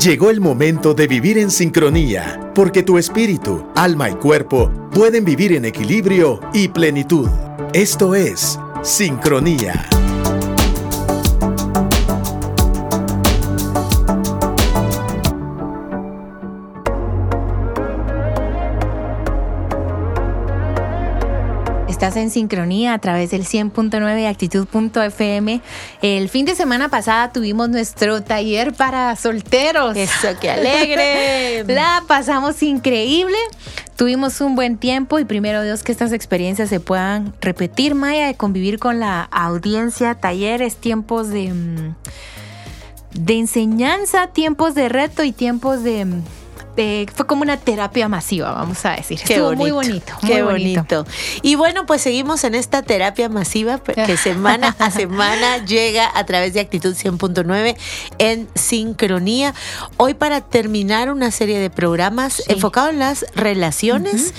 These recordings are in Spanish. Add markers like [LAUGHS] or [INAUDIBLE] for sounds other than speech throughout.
Llegó el momento de vivir en sincronía, porque tu espíritu, alma y cuerpo pueden vivir en equilibrio y plenitud. Esto es Sincronía. Estás en sincronía a través del 100.9 actitud.fm. El fin de semana pasada tuvimos nuestro taller para solteros. Eso, qué [LAUGHS] alegre. La pasamos increíble. Tuvimos un buen tiempo y primero Dios que estas experiencias se puedan repetir, Maya, de convivir con la audiencia, talleres, tiempos de, mm, de enseñanza, tiempos de reto y tiempos de fue como una terapia masiva, vamos a decir. Qué Estuvo bonito, muy bonito. Qué muy bonito. Y bueno, pues seguimos en esta terapia masiva [LAUGHS] que semana a semana llega a través de Actitud 100.9 en sincronía. Hoy para terminar una serie de programas enfocados en las relaciones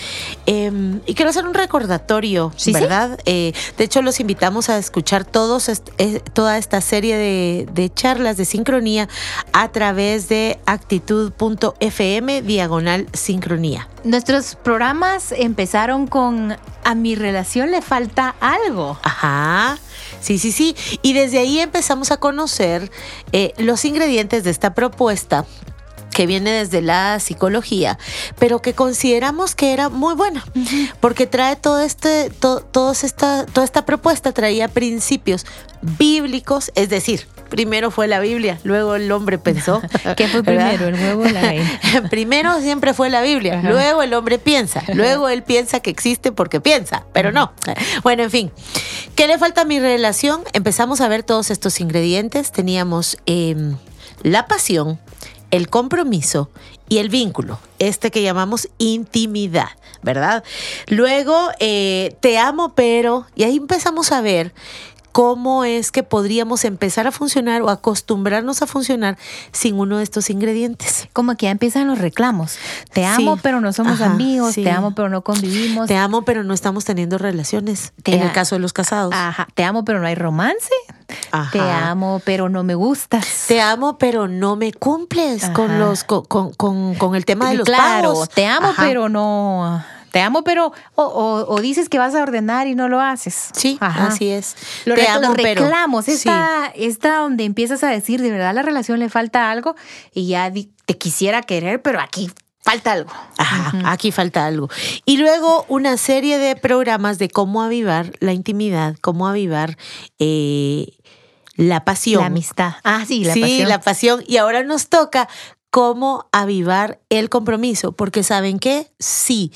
eh, y quiero hacer un recordatorio, Sí, sí. ¿verdad? Eh, de hecho, los invitamos a escuchar todos est- eh, toda esta serie de, de charlas de sincronía a través de actitud.fm diagonal sincronía. Nuestros programas empezaron con a mi relación le falta algo. Ajá. Sí, sí, sí. Y desde ahí empezamos a conocer eh, los ingredientes de esta propuesta que viene desde la psicología, pero que consideramos que era muy buena, porque trae todo este, to- todos esta, toda esta propuesta traía principios bíblicos, es decir, primero fue la Biblia, luego el hombre pensó. [LAUGHS] ¿Qué fue ¿verdad? primero, el huevo o la gallina? [LAUGHS] Primero siempre fue la Biblia, Ajá. luego el hombre piensa, luego él piensa que existe porque piensa, pero no. Bueno, en fin, ¿qué le falta a mi relación? Empezamos a ver todos estos ingredientes. Teníamos em, la pasión, el compromiso y el vínculo, este que llamamos intimidad, ¿verdad? Luego, eh, te amo, pero, y ahí empezamos a ver cómo es que podríamos empezar a funcionar o acostumbrarnos a funcionar sin uno de estos ingredientes. Como que ya empiezan los reclamos. Te amo, Sí. pero no somos Ajá, amigos. sí. Te amo, pero no convivimos. Te amo, pero no estamos teniendo relaciones. Te en el caso de los casados. Ajá. Te amo, pero no hay romance. Ajá. Te amo, pero no me gustas. Te amo, pero no me cumples con los con, con- con- con el tema de los claro, pagos. te amo, pero no. Te amo, pero. O, o- o dices que vas a ordenar y no lo haces. Sí, Ajá. así es. Los, te amo, los pero reclamos, sí. esta, esta donde empiezas a decir, de verdad, a la relación le falta algo y ya te quisiera querer, pero aquí falta algo. Ajá, aquí falta algo. Y luego una serie de programas de cómo avivar la intimidad, cómo avivar eh, la pasión. La amistad. Ah, sí, la sí, pasión. la pasión. Y ahora nos toca cómo avivar el compromiso, porque saben qué, sí,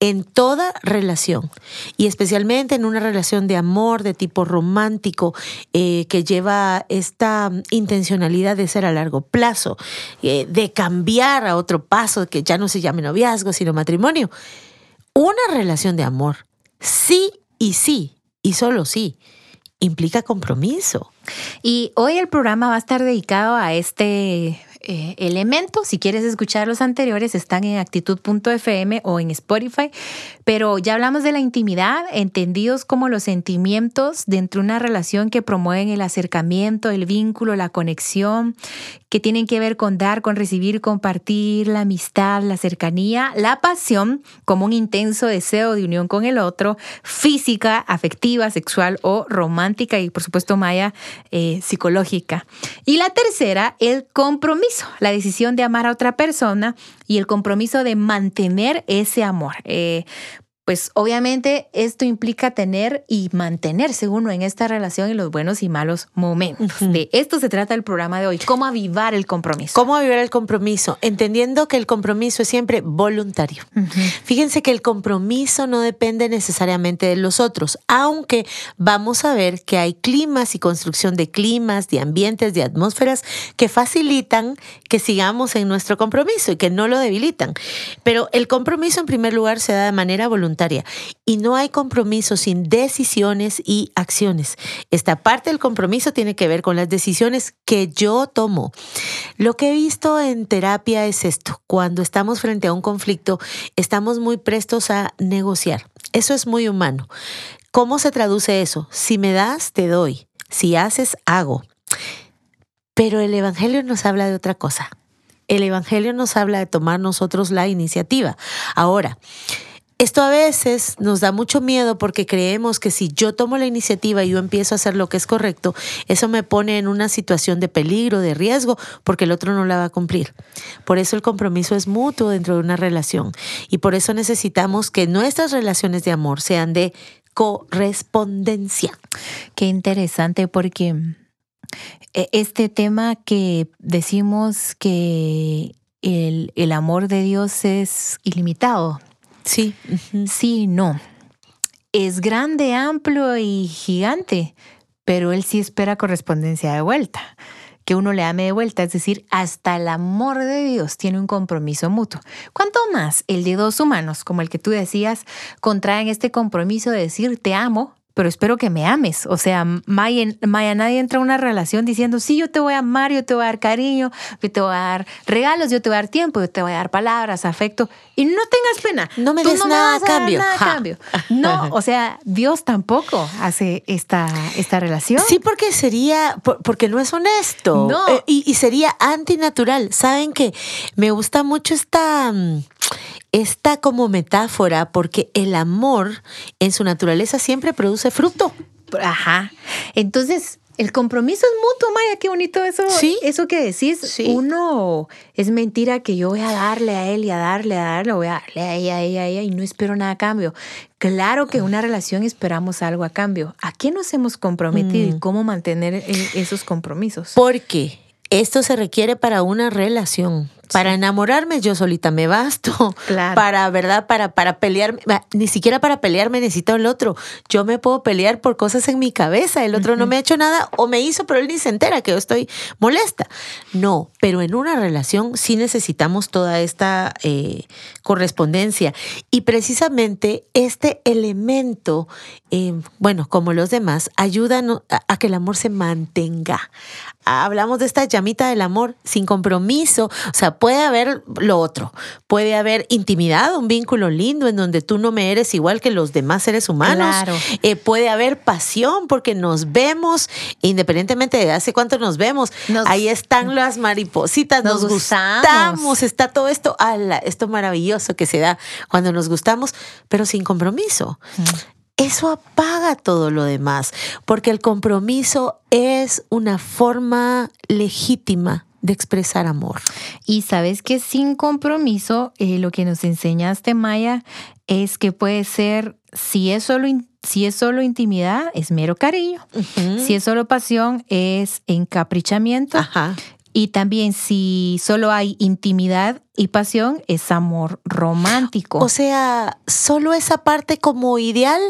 en toda relación, y especialmente en una relación de amor de tipo romántico, eh, que lleva esta intencionalidad de ser a largo plazo, eh, de cambiar a otro paso, que ya no se llame noviazgo, sino matrimonio. Una relación de amor, sí y sí, y solo sí, implica compromiso. Y hoy el programa va a estar dedicado a este eh, elemento. Si quieres escuchar los anteriores, están en actitud.fm o en Spotify. Pero ya hablamos de la intimidad, entendidos como los sentimientos dentro de una relación que promueven el acercamiento, el vínculo, la conexión, que tienen que ver con dar, con recibir, compartir, la amistad, la cercanía, la pasión como un intenso deseo de unión con el otro, física, afectiva, sexual o romántica y por supuesto Maya, eh, psicológica. Y la tercera, el compromiso, la decisión de amar a otra persona y el compromiso de mantener ese amor. Eh, pues obviamente esto implica tener y mantenerse uno en esta relación en los buenos y malos momentos. De esto se trata el programa de hoy, cómo avivar el compromiso. ¿Cómo vivir el compromiso? Entendiendo que el compromiso es siempre voluntario. Fíjense que el compromiso no depende necesariamente de los otros, aunque vamos a ver que hay climas y construcción de climas, de ambientes, de atmósferas que facilitan que sigamos en nuestro compromiso y que no lo debilitan. Pero el compromiso en primer lugar se da de manera voluntaria y no hay compromiso sin decisiones y acciones. Esta parte del compromiso tiene que ver con las decisiones que yo tomo. Lo que he visto en terapia es esto. Cuando estamos frente a un conflicto, estamos muy prestos a negociar. Eso es muy humano. ¿Cómo se traduce eso? Si me das, te doy. Si haces, hago. Pero el Evangelio nos habla de otra cosa. El Evangelio nos habla de tomar nosotros la iniciativa. Ahora, esto a veces nos da mucho miedo porque creemos que si yo tomo la iniciativa y yo empiezo a hacer lo que es correcto, eso me pone en una situación de peligro, de riesgo, porque el otro no la va a cumplir. Por eso el compromiso es mutuo dentro de una relación y por eso necesitamos que nuestras relaciones de amor sean de correspondencia. Qué interesante porque eh, este tema que decimos que el, el amor de Dios es ilimitado Sí. Sí, no. Es grande, amplio y gigante, pero él sí espera correspondencia de vuelta, que uno le ame de vuelta, es decir, hasta el amor de Dios tiene un compromiso mutuo. ¿Cuánto más el de dos humanos, como el que tú decías, contraen este compromiso de decir te amo, pero espero que me ames. O sea, Maya, Maya, nadie entra a una relación diciendo, sí, yo te voy a amar, yo te voy a dar cariño, yo te voy a dar regalos, yo te voy a dar tiempo, yo te voy a dar palabras, afecto. Y no tengas pena. No me des nada, a cambio. nada a cambio. No, o sea, Dios tampoco hace esta, esta relación. Sí, porque sería, porque no es honesto. No. Eh, y, y sería antinatural. Saben que me gusta mucho esta mm, está como metáfora porque el amor en su naturaleza siempre produce fruto. Ajá. Entonces, el compromiso es mutuo, Maya, qué bonito eso. Sí. Eso que decís, Sí. uno es mentira que yo voy a darle a él y a darle, a darle, voy a darle a ella, a ella, a ella y no espero nada a cambio. Claro que en una relación esperamos algo a cambio. ¿A qué nos hemos comprometido Mm. y cómo mantener esos compromisos? Porque esto se requiere para una relación. Para enamorarme yo solita me basto. [LAUGHS] Claro. Para, ¿verdad? Para, para pelearme. Ni siquiera para pelearme necesito el otro. Yo me puedo pelear por cosas en mi cabeza. El otro no me ha hecho nada o me hizo, pero él ni se entera que yo estoy molesta. No, pero en una relación sí necesitamos toda esta eh, correspondencia. Y precisamente este elemento, eh, bueno, como los demás, ayuda a, a que el amor se mantenga. Hablamos de esta llamita del amor sin compromiso. O sea, puede haber lo otro. Puede haber intimidad, un vínculo lindo en donde tú no me eres igual que los demás seres humanos. Claro. Eh, puede haber pasión porque nos vemos, independientemente de hace cuánto nos vemos. Nos- Ahí están las maripositas, nos, Nos gustamos. gustamos, está todo esto, ala, esto maravilloso que se da cuando nos gustamos, pero sin compromiso. Eso apaga todo lo demás, porque el compromiso es una forma legítima de expresar amor. Y sabes que sin compromiso, eh, lo que nos enseñaste, Maya, es que puede ser, si es solo, si es solo intimidad, es mero cariño. Si es solo pasión, es encaprichamiento. Ajá. Y también si solo hay intimidad y pasión, es amor romántico. O sea, solo esa parte como ideal,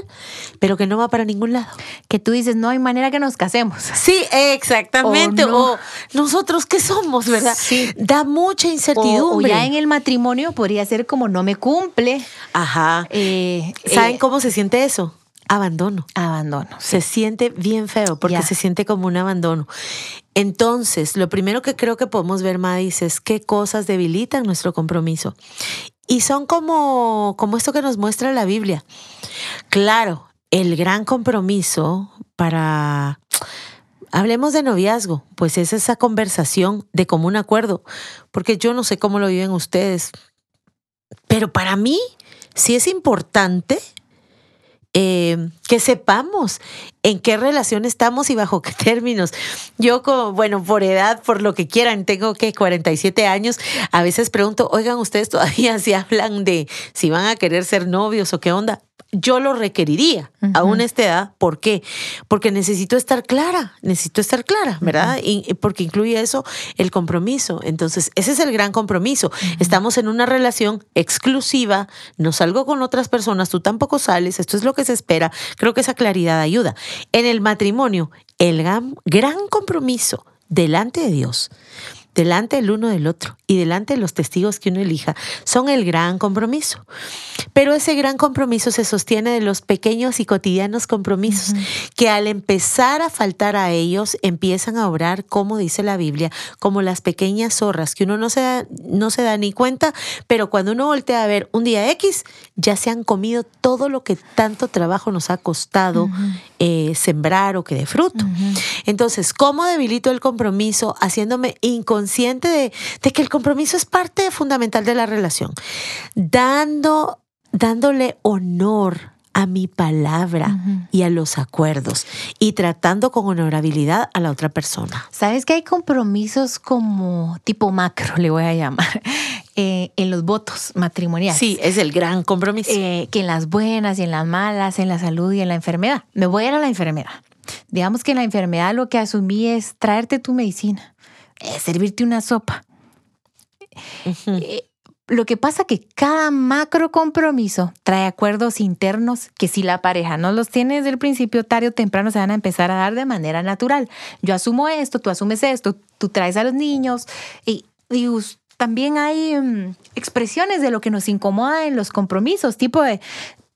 pero que no va para ningún lado. que tú dices, no hay manera que nos casemos. [LAUGHS] Sí, exactamente. O no. O nosotros qué somos, ¿verdad? Sí. Da mucha O, o incertidumbre. ya en el matrimonio podría ser como no me cumple. Ajá. eh, ¿Saben eh, cómo se siente eso? Abandono. Abandono. Se siente bien feo porque se siente como un abandono. Entonces, lo primero que creo que podemos ver, Madis, es qué cosas debilitan nuestro compromiso. Y son como, como esto que nos muestra la Biblia. Claro, el gran compromiso para... Hablemos de noviazgo, pues es esa conversación de común acuerdo, porque yo no sé cómo lo viven ustedes, pero para mí sí es importante eh, que sepamos en qué relación estamos y bajo [LAUGHS] qué términos. Yo, como, bueno, por edad, por lo que quieran, tengo que 47 años, a veces pregunto, oigan, ustedes todavía [LAUGHS] si hablan de si van a querer ser novios o qué onda. Yo lo requeriría aún a esta edad. ¿Por qué? Porque necesito estar clara, necesito estar clara, ¿verdad? Y y porque incluye eso el compromiso. Entonces, ese es el gran compromiso. Estamos en una relación exclusiva, no salgo con otras personas, tú tampoco sales, esto es lo que se espera. Creo que esa claridad ayuda. En el matrimonio, el gran, gran compromiso delante de Dios, delante el uno del otro y delante de los testigos que uno elija, son el gran compromiso. Pero ese gran compromiso se sostiene de los pequeños y cotidianos compromisos que al empezar a faltar a ellos empiezan a obrar, como dice la Biblia, como las pequeñas zorras que uno no se da, no se da ni cuenta, pero cuando uno voltea a ver un día X, ya se han comido todo lo que tanto trabajo nos ha costado eh, sembrar o que de fruto. Entonces, ¿cómo debilito el compromiso haciéndome consciente de, de que el compromiso es parte fundamental de la relación, dando, dándole honor a mi palabra y a los acuerdos y tratando con honorabilidad a la otra persona. Sabes que hay compromisos como tipo macro, le voy a llamar, [LAUGHS] eh, en los votos matrimoniales. Sí, es el gran compromiso. Eh, que en las buenas y en las malas, en la salud y en la enfermedad. Me voy a ir a la enfermedad. Digamos que en la enfermedad lo que asumí es traerte tu medicina, eh, servirte una sopa. Lo que pasa que cada macro compromiso trae acuerdos internos que si la pareja no los tiene desde el principio, tarde o temprano se van a empezar a dar de manera natural. Yo asumo esto, tú asumes esto, tú traes a los niños y, también hay mm, expresiones de lo que nos incomoda en los compromisos, tipo de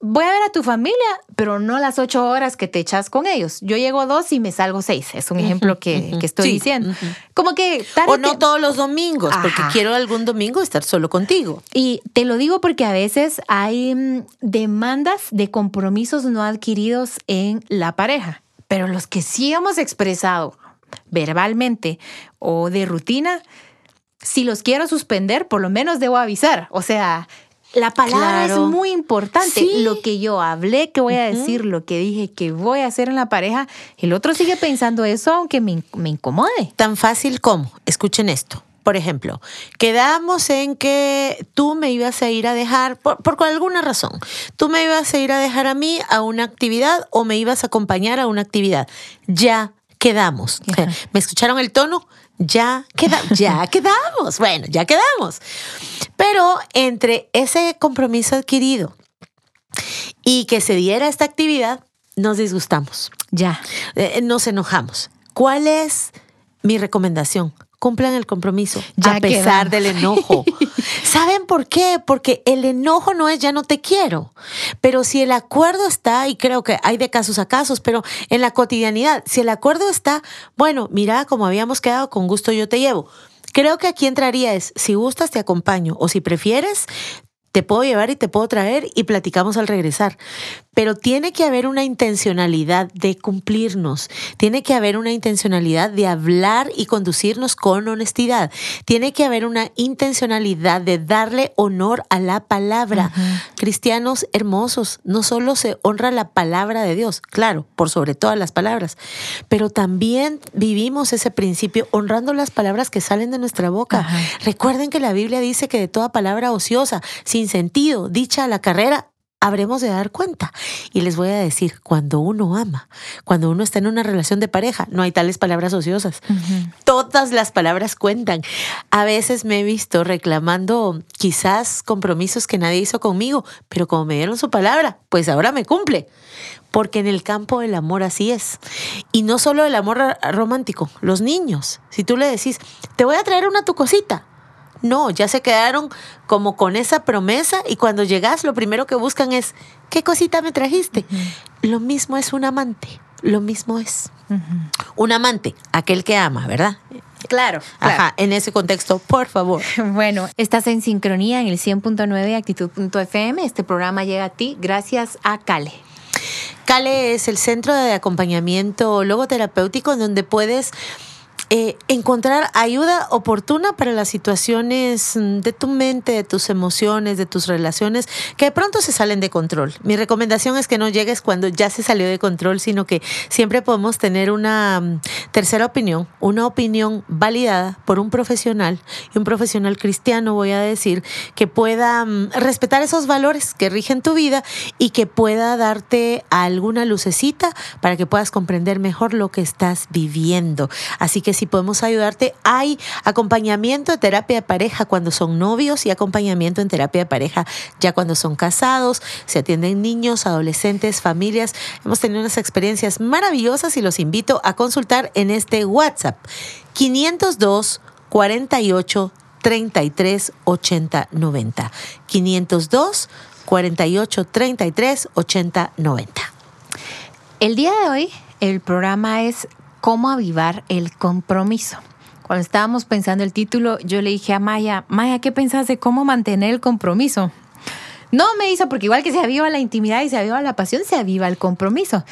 voy a ver a tu familia, pero no las ocho horas que te echas con ellos. Yo llego dos y me salgo seis. Es un ejemplo que, estoy diciendo. Como que... O no todos los domingos, porque quiero algún domingo estar solo contigo. Y te lo digo porque a veces hay mm, demandas de compromisos no adquiridos en la pareja, pero los que sí hemos expresado verbalmente o de rutina, si los quiero suspender, por lo menos debo avisar. O sea, la palabra es muy importante. Lo que yo hablé, que voy a decir, lo que dije que voy a hacer en la pareja, el otro sigue pensando eso aunque me, incomode. Tan fácil como, escuchen esto. Por ejemplo, quedamos en que tú me ibas a ir a dejar, por, por, alguna razón, tú me ibas a ir a dejar a mí a una actividad o me ibas a acompañar a una actividad. Ya quedamos. ¿Me escucharon el tono? Ya, queda, ya [LAUGHS] quedamos. Bueno, ya quedamos. Pero entre ese compromiso adquirido y que se diera esta actividad, nos disgustamos. Ya. Eh, nos enojamos. ¿Cuál es mi recomendación? Cumplan el compromiso a pesar del enojo. [LAUGHS] ¿Saben por qué? Porque el enojo no es ya no te quiero, pero si el acuerdo está, y creo que hay de casos a casos, pero en la cotidianidad, si el acuerdo está, bueno, mira, como habíamos quedado, con gusto yo te llevo. Creo que aquí entraría es, si gustas te acompaño o si prefieres, te puedo llevar y te puedo traer y platicamos al regresar. Pero tiene que haber una intencionalidad de cumplirnos, tiene que haber una intencionalidad de hablar y conducirnos con honestidad, tiene que haber una intencionalidad de darle honor a la palabra. Cristianos hermosos, no solo se honra la palabra de Dios, claro, por sobre todas las palabras, pero también vivimos ese principio honrando las palabras que salen de nuestra boca. Recuerden que la Biblia dice que de toda palabra ociosa, sin sentido, dicha a la carrera, habremos de dar cuenta. Y les voy a decir, cuando uno ama, cuando uno está en una relación de pareja, no hay tales palabras ociosas. Todas las palabras cuentan. A veces me he visto reclamando quizás compromisos que nadie hizo conmigo, pero como me dieron su palabra, pues ahora me cumple. Porque en el campo del amor así es. Y no solo el amor romántico, los niños. Si tú le decís, te voy a traer una tu cosita, no, ya se quedaron como con esa promesa y cuando llegas lo primero que buscan es, ¿qué cosita me trajiste? Lo mismo es un amante, lo mismo es. Un amante, aquel que ama, ¿verdad? Claro, Ajá, en ese contexto, por favor. [LAUGHS] Bueno, estás en sincronía en el 100.9 actitud.fm. Este programa llega a ti gracias a Cale. Cale es el centro de acompañamiento logoterapéutico en donde puedes eh, encontrar ayuda oportuna para las situaciones mm, de tu mente, de tus emociones, de tus relaciones, que de pronto se salen de control. Mi recomendación es que no llegues cuando ya se salió de control, sino que siempre podemos tener una mm, tercera opinión, una opinión validada por un profesional y un profesional cristiano, voy a decir, que pueda mm, respetar esos valores que rigen tu vida y que pueda darte alguna lucecita para que puedas comprender mejor lo que estás viviendo. Así que si podemos ayudarte. Hay acompañamiento de terapia de pareja cuando son novios y acompañamiento en terapia de pareja ya cuando son casados. Se atienden niños, adolescentes, familias. Hemos tenido unas experiencias maravillosas y los invito a consultar en este WhatsApp 502 48 33 80 90. 502 48 33 80 90. El día de hoy el programa es cómo avivar el compromiso. Cuando estábamos pensando el título, yo le dije a Maya, Maya, ¿qué pensás de cómo mantener el compromiso? No me hizo, porque igual que se aviva la intimidad y se aviva la pasión, se aviva el compromiso.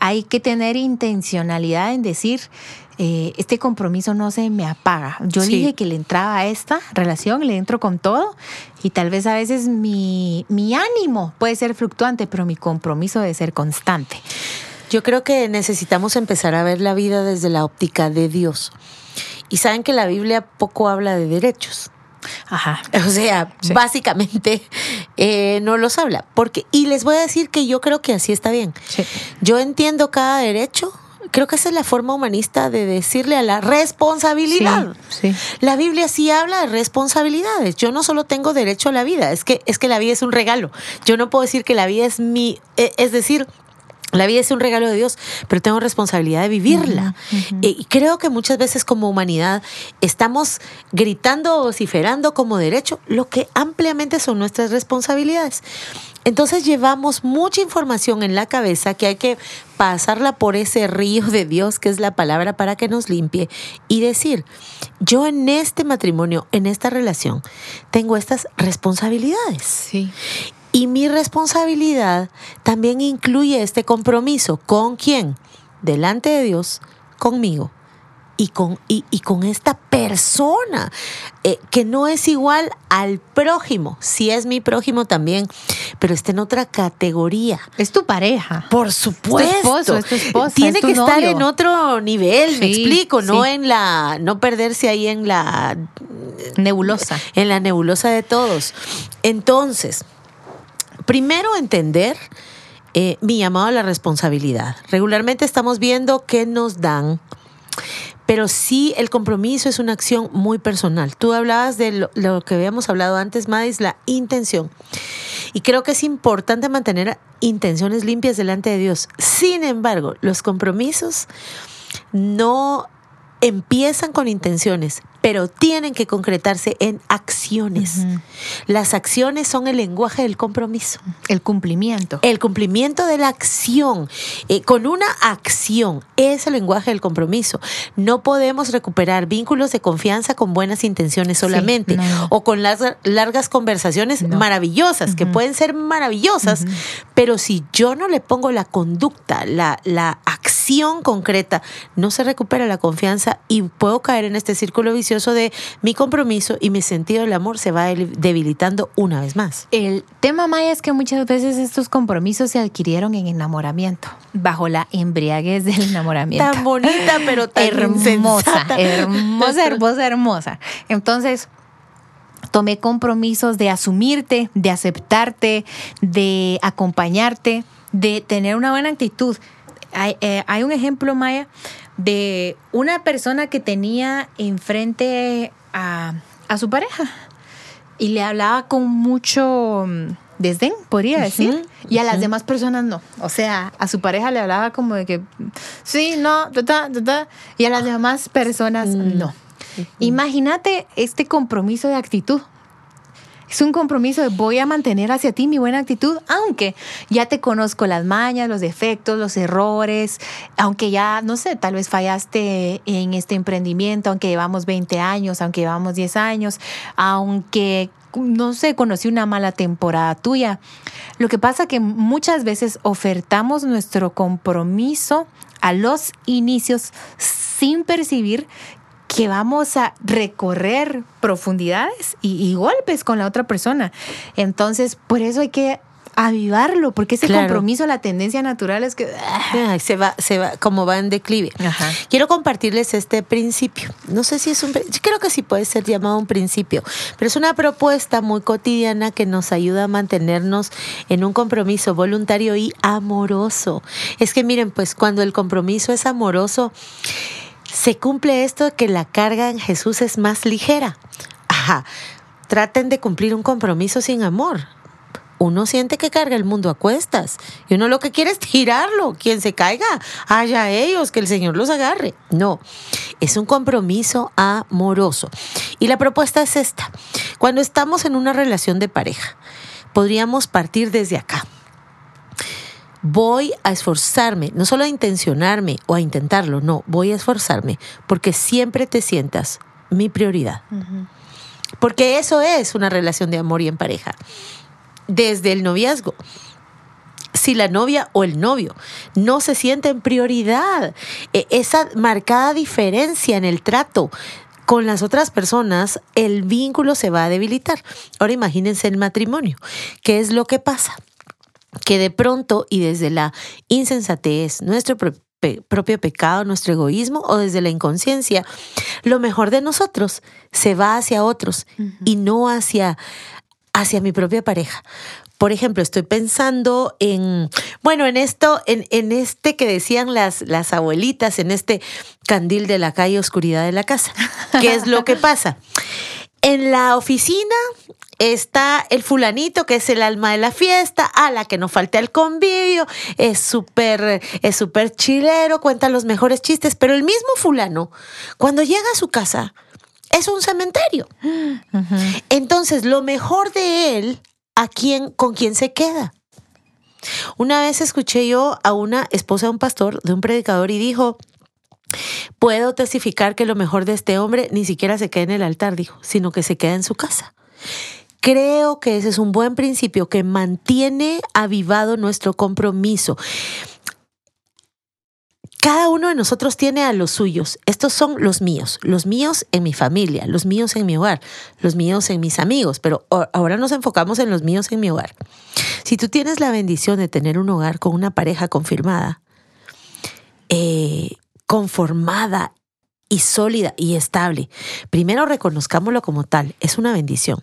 Hay que tener intencionalidad en decir, eh, este compromiso no se me apaga. Yo dije que le entraba a esta relación, le entro con todo y tal vez a veces mi, mi ánimo puede ser fluctuante, pero mi compromiso debe ser constante. Yo creo que necesitamos empezar a ver la vida desde la óptica de Dios. Y saben que la Biblia poco habla de derechos. Ajá. O sea, básicamente eh, no los habla. Porque, y les voy a decir que yo creo que así está bien. Yo entiendo cada derecho. Creo que esa es la forma humanista de decirle a la responsabilidad. La Biblia sí habla de responsabilidades. Yo no solo tengo derecho a la vida, es que, es que la vida es un regalo. Yo no puedo decir que la vida es mi, eh, es decir, la vida es un regalo de Dios, pero tengo responsabilidad de vivirla. Y creo que muchas veces como humanidad estamos gritando o vociferando como derecho lo que ampliamente son nuestras responsabilidades. Entonces llevamos mucha información en la cabeza que hay que pasarla por ese río de Dios que es la palabra para que nos limpie y decir, yo en este matrimonio, en esta relación, tengo estas responsabilidades. Sí. Y mi responsabilidad también incluye este compromiso. ¿Con quién? Delante de Dios, conmigo y con, y, con esta persona eh, que no es igual al prójimo. Si es mi prójimo también, pero está en otra categoría. Es tu pareja. Por supuesto. Es tu esposo, Tiene que estar en otro nivel, me explico, no en la, no perderse ahí en la nebulosa. En la nebulosa de todos. Entonces, Primero, entender eh, mi llamado a la responsabilidad. Regularmente estamos viendo qué nos dan, pero sí el compromiso es una acción muy personal. Tú hablabas de lo, que habíamos hablado antes, Madis, la intención. Y creo que es importante mantener intenciones limpias delante de Dios. Sin embargo, los compromisos no empiezan con intenciones, pero tienen que concretarse en acciones. Las acciones son el lenguaje del compromiso. El cumplimiento. El cumplimiento de la acción. Eh, con una acción es el lenguaje del compromiso. No podemos recuperar vínculos de confianza con buenas intenciones solamente o con las largas conversaciones maravillosas, que pueden ser maravillosas, pero si yo no le pongo la conducta, la, la acción concreta, no se recupera la confianza y puedo caer en este círculo vicioso de mi compromiso y mi sentido del amor se va debilitando una vez más. El tema, Maya, es que muchas veces estos compromisos se adquirieron en enamoramiento, bajo la embriaguez del enamoramiento. Tan bonita, pero tan hermosa, hermosa, hermosa, hermosa. Entonces, tomé compromisos de asumirte, de aceptarte, de acompañarte, de tener una buena actitud. Hay, eh, hay un ejemplo, Maya, de una persona que tenía enfrente a, su pareja y le hablaba con mucho mm, desdén, podría decir, y a las demás personas no. O sea, a su pareja le hablaba como de que sí, no, y a las demás personas mm. no. Imagínate este compromiso de actitud. Es un compromiso de voy a mantener hacia ti mi buena actitud, aunque ya te conozco las mañas, los defectos, los errores, aunque ya, no sé, tal vez fallaste en este emprendimiento, aunque llevamos 20 años, aunque llevamos 10 años, aunque no sé, conocí una mala temporada tuya. Lo que pasa que muchas veces ofertamos nuestro compromiso a los inicios sin percibir que vamos a recorrer profundidades y, golpes con la otra persona. Entonces, por eso hay que avivarlo, porque ese compromiso, la tendencia natural es que ah. se va, se va, como va en declive. Quiero compartirles este principio. No sé si es un, yo creo que sí puede ser llamado un principio, pero es una propuesta muy cotidiana que nos ayuda a mantenernos en un compromiso voluntario y amoroso. Es que miren, pues cuando el compromiso es amoroso, se cumple esto de que la carga en Jesús es más ligera. Ajá, traten de cumplir un compromiso sin amor. Uno siente que carga el mundo a cuestas y uno lo que quiere es tirarlo. Quien se caiga, haya ellos, que el Señor los agarre. No, es un compromiso amoroso. Y la propuesta es esta. Cuando estamos en una relación de pareja, podríamos partir desde acá voy a esforzarme, no solo a intencionarme o a intentarlo, no, voy a esforzarme, porque siempre te sientas mi prioridad. Porque eso es una relación de amor y en pareja. Desde el noviazgo. si la novia o el novio no se sienten prioridad. E, esa marcada diferencia en el trato con las otras personas, el vínculo se va a debilitar. Ahora imagínense el matrimonio. ¿Qué es lo que pasa? Que de pronto y desde la insensatez, nuestro propio pecado, nuestro egoísmo o desde la inconsciencia, lo mejor de nosotros se va hacia otros y no hacia, hacia mi propia pareja. Por ejemplo, estoy pensando en, bueno, en esto, en, en este que decían las, las abuelitas, en este candil de la calle, oscuridad de la casa. ¿Qué es lo que [LAUGHS] pasa? En la oficina está el fulanito que es el alma de la fiesta, a la que no falta el convivio, es súper es súper chilero, cuenta los mejores chistes, pero el mismo fulano, cuando llega a su casa, es un cementerio. Entonces, lo mejor de él a quién, con quién se queda. Una vez escuché yo a una esposa de un pastor, de un predicador, y dijo, puedo testificar que lo mejor de este hombre ni siquiera se queda en el altar, dijo, sino que se queda en su casa. Creo que ese es un buen principio que mantiene avivado nuestro compromiso. Cada uno de nosotros tiene a los suyos. Estos son los míos, los míos en mi familia, los míos en mi hogar, los míos en mis amigos, pero ahora nos enfocamos en los míos en mi hogar. Si tú tienes la bendición de tener un hogar con una pareja confirmada, eh, conformada y sólida y estable, primero reconozcámoslo como tal, es una bendición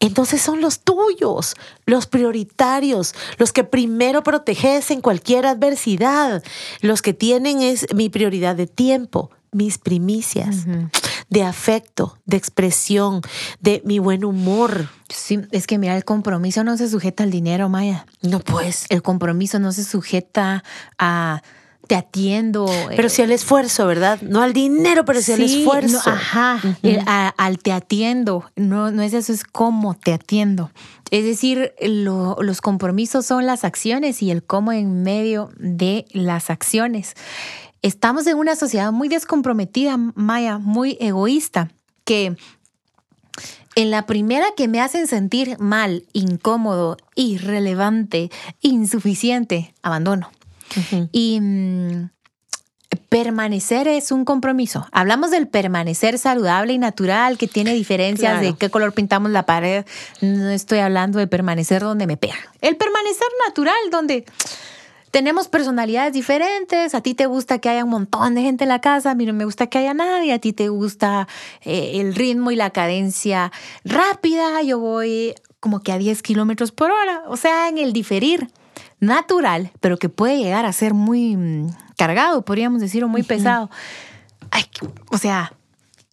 entonces son los tuyos, los prioritarios, los que primero proteges en cualquier adversidad, los que tienen es mi prioridad de tiempo, mis primicias, de afecto, de expresión, de mi buen humor. Sí, es que mira, el compromiso no se sujeta al dinero, Maya. No, pues. El compromiso no se sujeta a te atiendo. Pero sí al esfuerzo, ¿verdad? No al dinero, pero sí, al esfuerzo. ajá, al te atiendo. No, no es eso, es cómo te atiendo. Es decir, los compromisos son las acciones y el cómo en medio de las acciones. Estamos en una sociedad muy descomprometida, Maya, muy egoísta, que en la primera que me hacen sentir mal, incómodo, irrelevante, insuficiente, abandono. Y mm, permanecer es un compromiso. Hablamos del permanecer saludable y natural, que tiene diferencias de qué color pintamos la pared. No estoy hablando de permanecer donde me pega. El permanecer natural, donde tenemos personalidades diferentes. A ti te gusta que haya un montón de gente en la casa, a mí no me gusta que haya nadie. A ti te gusta eh, el ritmo y la cadencia rápida. Yo voy como que a 10 kilómetros por hora. O sea, en el diferir natural, pero que puede llegar a ser muy mm, cargado, podríamos decir, o muy pesado. o sea,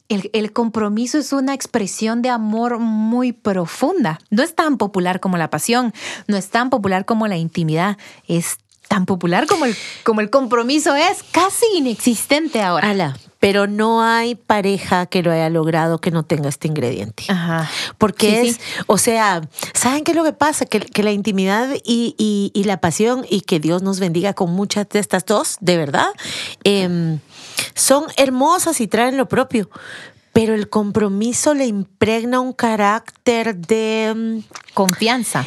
el, compromiso es una expresión de amor muy profunda. No es tan popular como la pasión, no es tan popular como la intimidad, es tan popular como el, como el compromiso es casi inexistente ahora. Ala, pero no hay pareja que lo haya logrado que no tenga este ingrediente. Ajá. Porque es, o sea, ¿saben qué es lo que pasa? Que, la intimidad y, la pasión, y que Dios nos bendiga con muchas de estas dos, de verdad, em, son hermosas y traen lo propio. Pero el compromiso le impregna un carácter de em, confianza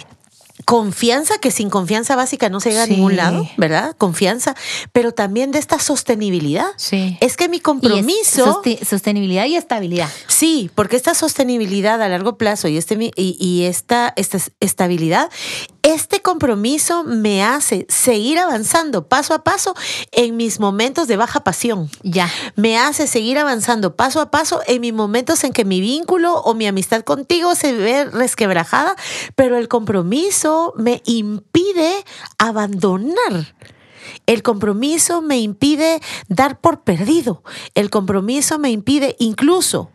confianza, que sin confianza básica no se llega a ningún lado, ¿verdad? Confianza, pero también de esta sostenibilidad. Sí. Es que mi compromiso... sostenibilidad y estabilidad. Sí, porque esta sostenibilidad a largo plazo y, este, y, esta, esta estabilidad este compromiso me hace seguir avanzando paso a paso en mis momentos de baja pasión. Ya. Me hace seguir avanzando paso a paso en mis momentos en que mi vínculo o mi amistad contigo se ve resquebrajada, pero el compromiso me impide abandonar. El compromiso me impide dar por perdido. El compromiso me impide incluso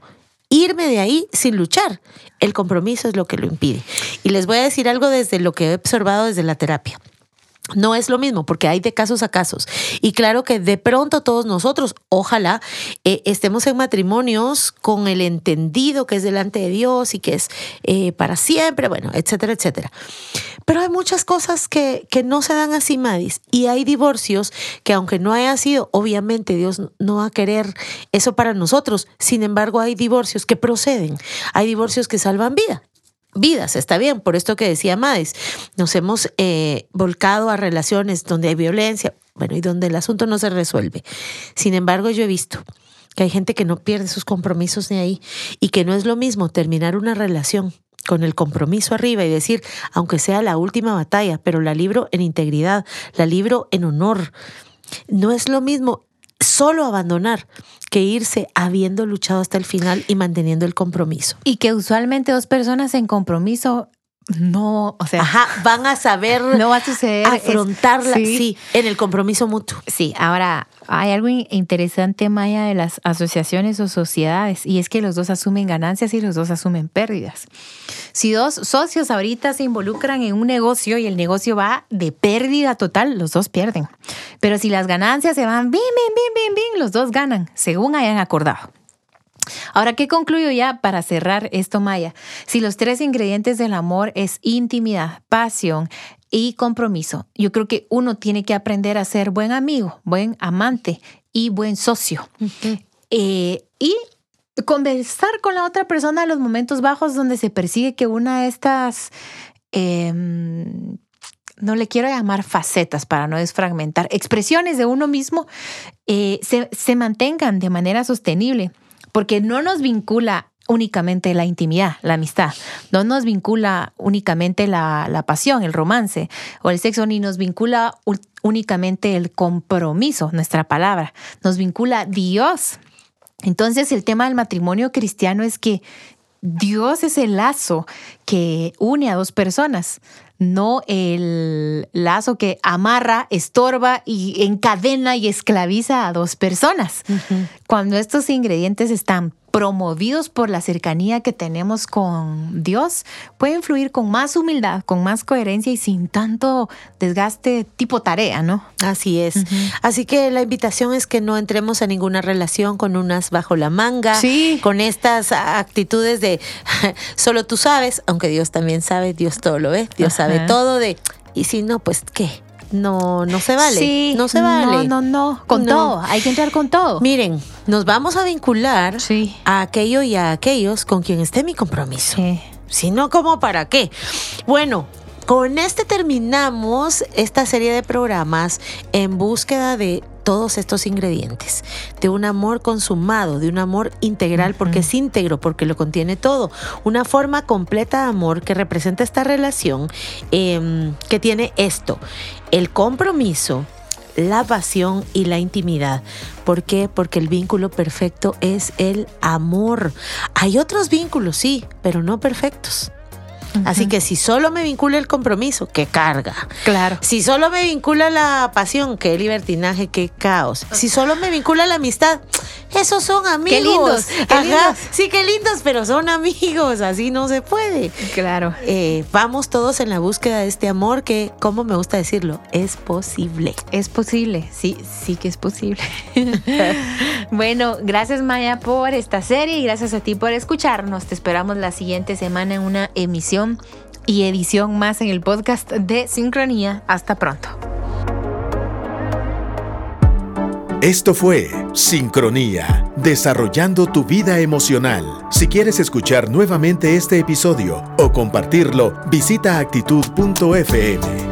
irme de ahí sin luchar. El compromiso es lo que lo impide. Y les voy a decir algo desde lo que he observado desde la terapia. No es lo mismo porque hay de casos a casos. Y claro que de pronto todos nosotros, ojalá, eh, estemos en matrimonios con el entendido que es delante de Dios y que es eh, para siempre, bueno, etcétera, etcétera. Pero hay muchas cosas que, que no se dan así, Madis. Y hay divorcios que aunque no haya sido, obviamente Dios no va a querer eso para nosotros. Sin embargo, hay divorcios que proceden. Hay divorcios que salvan vida vidas, está bien, por esto que decía Madis, nos hemos eh, volcado a relaciones donde hay violencia, bueno, y donde el asunto no se resuelve. Sin embargo, yo he visto que hay gente que no pierde sus compromisos ni ahí y que no es lo mismo terminar una relación con el compromiso arriba y decir, aunque sea la última batalla, pero la libro en integridad, la libro en honor. No es lo mismo solo abandonar que irse habiendo luchado hasta el final y manteniendo el compromiso. Y que usualmente dos personas en compromiso no, o sea, Ajá, van a saber [LAUGHS] no va a suceder. afrontarla, Es- sí. en el compromiso mutuo. Sí, ahora hay algo in- interesante, Maya, de las asociaciones o sociedades, y es que los dos asumen ganancias y los dos asumen pérdidas. Si dos socios ahorita se involucran en un negocio y el negocio va de pérdida total, los dos pierden. Pero si las ganancias se van bien, bien, bien, bien, bien, los dos ganan, según hayan acordado. Ahora, ¿qué concluyo ya para cerrar esto, Maya? Si los tres ingredientes del amor es intimidad, pasión y compromiso, yo creo que uno tiene que aprender a ser buen amigo, buen amante y buen socio. Eh, y conversar con la otra persona en los momentos bajos donde se persigue que una de estas... em, no le quiero llamar facetas para no desfragmentar, expresiones de uno mismo, eh, se, se mantengan de manera sostenible, porque no nos vincula únicamente la intimidad, la amistad, no nos vincula únicamente la, la pasión, el romance o el sexo, ni nos vincula ul- únicamente el compromiso, nuestra palabra, nos vincula Dios. Entonces el tema del matrimonio cristiano es que Dios es el lazo que une a dos personas, no el lazo que amarra, estorba y encadena y esclaviza a dos personas. Cuando estos ingredientes están promovidos por la cercanía que tenemos con Dios, pueden fluir con más humildad, con más coherencia y sin tanto desgaste tipo tarea, ¿no? Así es. Así que la invitación es que no entremos a ninguna relación con unas bajo la manga, Sí. con estas actitudes de [LAUGHS] solo tú sabes, aunque Dios también sabe, Dios todo lo ve, Dios sabe todo de y si no, pues qué. No, no se vale. Sí, no se vale. No, no, no. Con No. todo. Hay que entrar con todo. Miren, nos vamos a vincular Sí. a aquello y a aquellos con quien esté mi compromiso. Sí. Si no, ¿cómo para qué? Bueno, con este terminamos esta serie de programas en búsqueda de todos estos ingredientes, de un amor consumado, de un amor integral, porque es íntegro, porque lo contiene todo, una forma completa de amor que representa esta relación em, que tiene esto, el compromiso, la pasión y la intimidad. ¿Por qué? Porque el vínculo perfecto es el amor. Hay otros vínculos, sí, pero no perfectos. Así que si solo me vincula el compromiso, qué carga. Claro. Si solo me vincula la pasión, qué libertinaje, qué caos. Si solo me vincula la amistad, esos son amigos. lindos, qué Ajá, lindos. Sí, qué lindos, pero son amigos. Así no se puede. Claro. Eh, vamos todos en la búsqueda de este amor que, como me gusta decirlo, es posible. Es posible, sí, sí que es posible. [LAUGHS] bueno, gracias Maya por esta serie y gracias a ti por escucharnos. Te esperamos la siguiente semana en una emisión y edición más en el podcast de Sincronía. Hasta pronto. Esto fue Sincronía, desarrollando tu vida emocional. Si quieres escuchar nuevamente este episodio o compartirlo, visita actitud.fm.